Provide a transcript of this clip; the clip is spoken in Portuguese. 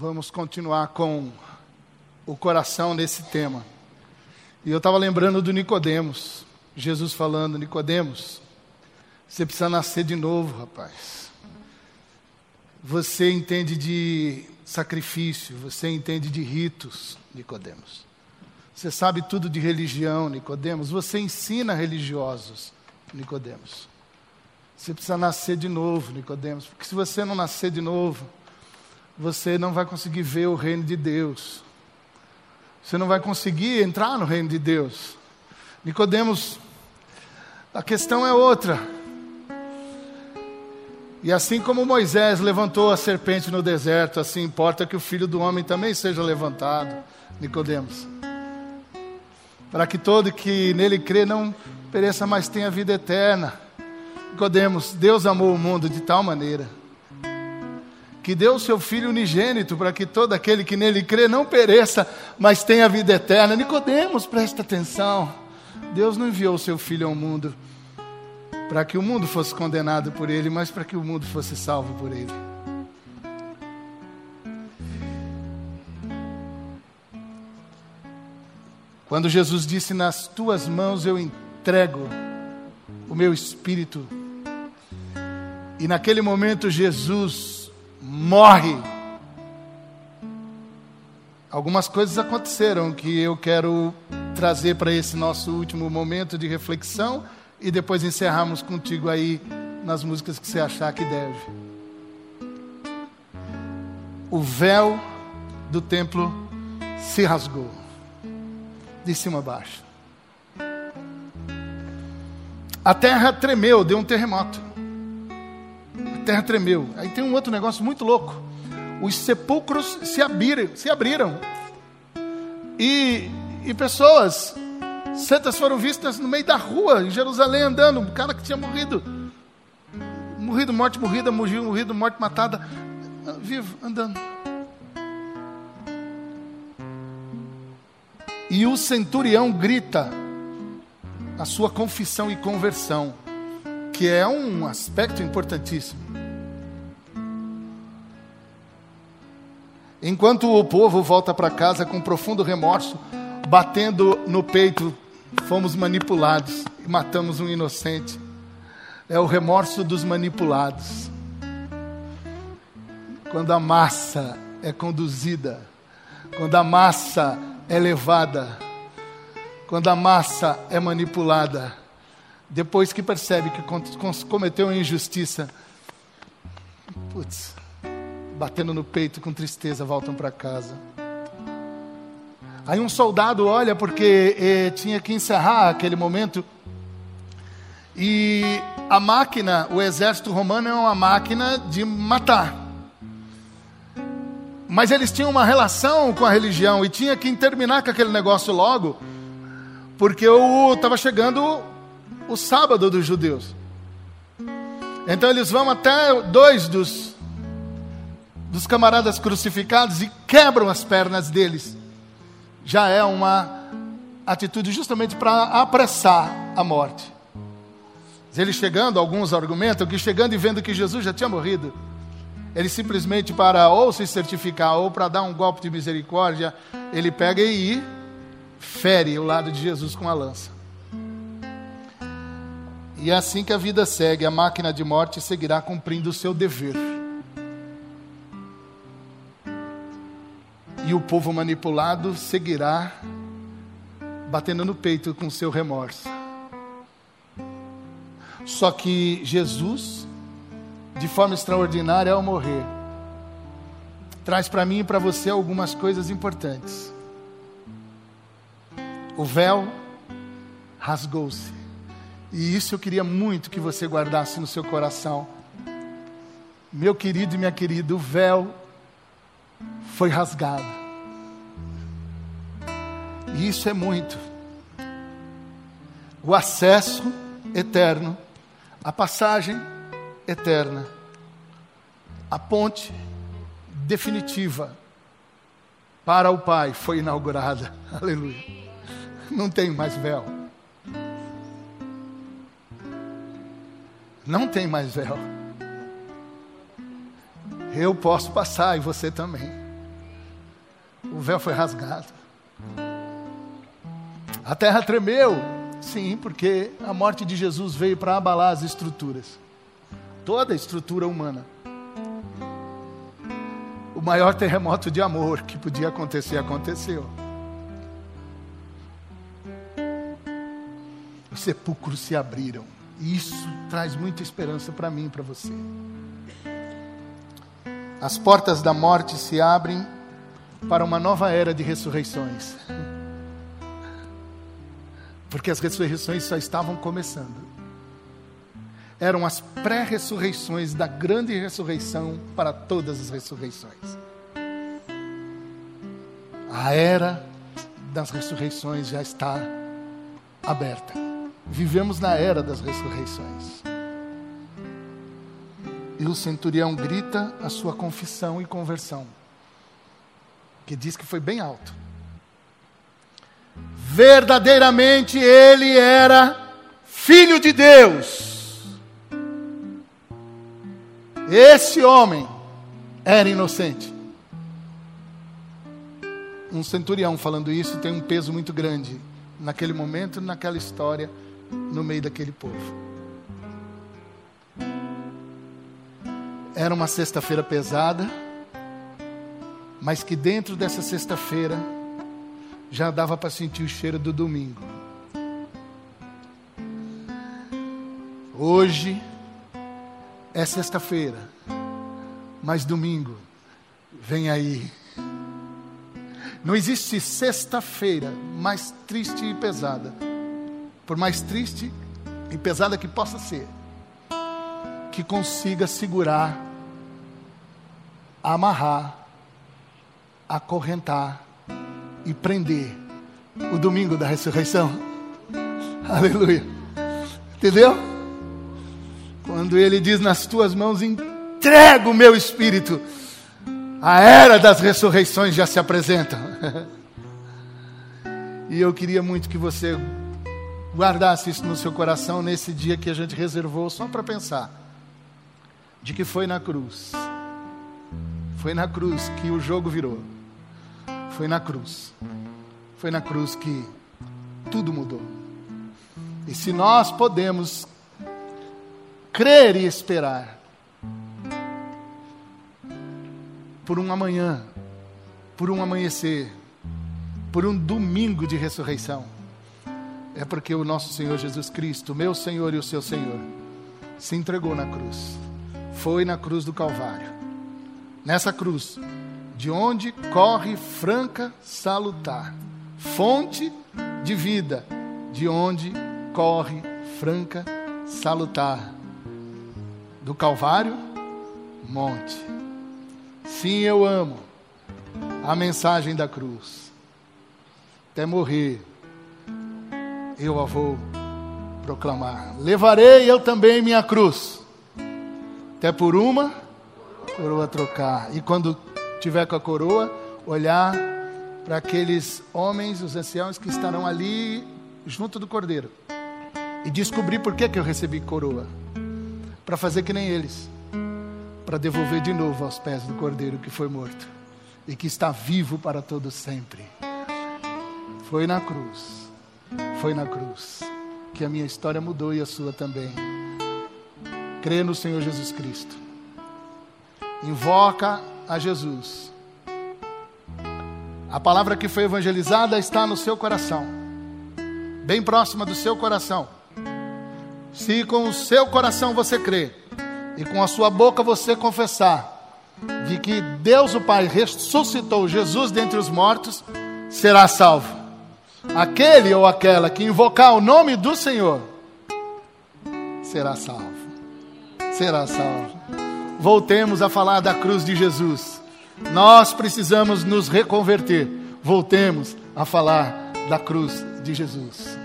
Vamos continuar com o coração nesse tema. E eu estava lembrando do Nicodemos. Jesus falando, Nicodemos, você precisa nascer de novo, rapaz. Você entende de sacrifício, você entende de ritos, Nicodemos. Você sabe tudo de religião, Nicodemos. Você ensina religiosos, Nicodemos. Você precisa nascer de novo, Nicodemos, porque se você não nascer de novo, você não vai conseguir ver o reino de Deus. Você não vai conseguir entrar no reino de Deus. Nicodemos, a questão é outra. E assim como Moisés levantou a serpente no deserto, assim importa que o filho do homem também seja levantado, Nicodemos. Para que todo que nele crê não pereça, mas tenha vida eterna. Nicodemos, Deus amou o mundo de tal maneira que deu o seu Filho unigênito para que todo aquele que nele crê não pereça, mas tenha vida eterna. Nicodemos, presta atenção. Deus não enviou o seu Filho ao mundo para que o mundo fosse condenado por ele, mas para que o mundo fosse salvo por ele. Quando Jesus disse: Nas tuas mãos eu entrego o meu espírito, e naquele momento Jesus morre. Algumas coisas aconteceram que eu quero trazer para esse nosso último momento de reflexão e depois encerrarmos contigo aí nas músicas que você achar que deve. O véu do templo se rasgou, de cima a baixo. A terra tremeu, deu um terremoto terra tremeu. Aí tem um outro negócio muito louco. Os sepulcros se abriram, se abriram. E, e pessoas, santas foram vistas no meio da rua, em Jerusalém, andando. Um cara que tinha morrido. Morrido, morte morrida, morrido, morrido morte matada. Vivo, andando. E o centurião grita a sua confissão e conversão, que é um aspecto importantíssimo. Enquanto o povo volta para casa com profundo remorso, batendo no peito, fomos manipulados e matamos um inocente. É o remorso dos manipulados. Quando a massa é conduzida, quando a massa é levada, quando a massa é manipulada, depois que percebe que cometeu uma injustiça, putz, batendo no peito com tristeza, voltam para casa. Aí um soldado olha porque eh, tinha que encerrar aquele momento. E a máquina, o exército romano é uma máquina de matar. Mas eles tinham uma relação com a religião e tinha que terminar com aquele negócio logo, porque estava chegando o sábado dos judeus. Então eles vão até dois dos dos camaradas crucificados e quebram as pernas deles. Já é uma atitude justamente para apressar a morte. Ele chegando, alguns argumentam que chegando e vendo que Jesus já tinha morrido, ele simplesmente para ou se certificar ou para dar um golpe de misericórdia, ele pega e fere o lado de Jesus com a lança. E é assim que a vida segue, a máquina de morte seguirá cumprindo o seu dever. E o povo manipulado seguirá batendo no peito com seu remorso. Só que Jesus, de forma extraordinária ao morrer, traz para mim e para você algumas coisas importantes. O véu rasgou-se. E isso eu queria muito que você guardasse no seu coração. Meu querido e minha querida, o véu foi rasgado. E isso é muito. O acesso eterno, a passagem eterna, a ponte definitiva para o Pai foi inaugurada. Aleluia. Não tem mais véu. Não tem mais véu. Eu posso passar e você também. o véu foi rasgado. A terra tremeu, sim, porque a morte de Jesus veio para abalar as estruturas, toda a estrutura humana. O maior terremoto de amor que podia acontecer, aconteceu. Os sepulcros se abriram. E isso traz muita esperança para mim e para você. As portas da morte se abrem para uma nova era de ressurreições. Porque as ressurreições só estavam começando. Eram as pré-ressurreições da grande ressurreição para todas as ressurreições. A era das ressurreições já está aberta. Vivemos na era das ressurreições. E o centurião grita a sua confissão e conversão, que diz que foi bem alto. Verdadeiramente ele era filho de Deus. Esse homem era inocente. Um centurião falando isso tem um peso muito grande naquele momento, naquela história, no meio daquele povo. Era uma sexta-feira pesada, mas que dentro dessa sexta-feira já dava para sentir o cheiro do domingo. Hoje é sexta-feira, mas domingo vem aí. Não existe sexta-feira mais triste e pesada, por mais triste e pesada que possa ser, que consiga segurar amarrar, acorrentar e prender o domingo da ressurreição. Aleluia. Entendeu? Quando ele diz: Nas tuas mãos entrego o meu espírito, a era das ressurreições já se apresenta. e eu queria muito que você guardasse isso no seu coração nesse dia que a gente reservou só para pensar de que foi na cruz foi na cruz que o jogo virou. Foi na cruz. Foi na cruz que tudo mudou. E se nós podemos crer e esperar por um amanhã, por um amanhecer, por um domingo de ressurreição, é porque o nosso Senhor Jesus Cristo, meu Senhor e o seu Senhor, se entregou na cruz. Foi na cruz do Calvário nessa cruz, de onde corre franca salutar, fonte de vida, de onde corre franca salutar, do Calvário, monte. Sim, eu amo a mensagem da cruz. Até morrer, eu a vou proclamar. Levarei eu também minha cruz, até por uma coroa trocar. E quando tiver com a coroa, olhar para aqueles homens, os anciãos que estarão ali junto do cordeiro. E descobrir por que, que eu recebi coroa. Para fazer que nem eles. Para devolver de novo aos pés do cordeiro que foi morto. E que está vivo para todo sempre. Foi na cruz. Foi na cruz. Que a minha história mudou e a sua também. Crê no Senhor Jesus Cristo invoca a Jesus. A palavra que foi evangelizada está no seu coração, bem próxima do seu coração. Se com o seu coração você crê e com a sua boca você confessar de que Deus o Pai ressuscitou Jesus dentre os mortos, será salvo. Aquele ou aquela que invocar o nome do Senhor será salvo. Será salvo voltemos a falar da cruz de Jesus. Nós precisamos nos reconverter. Voltemos a falar da cruz de Jesus.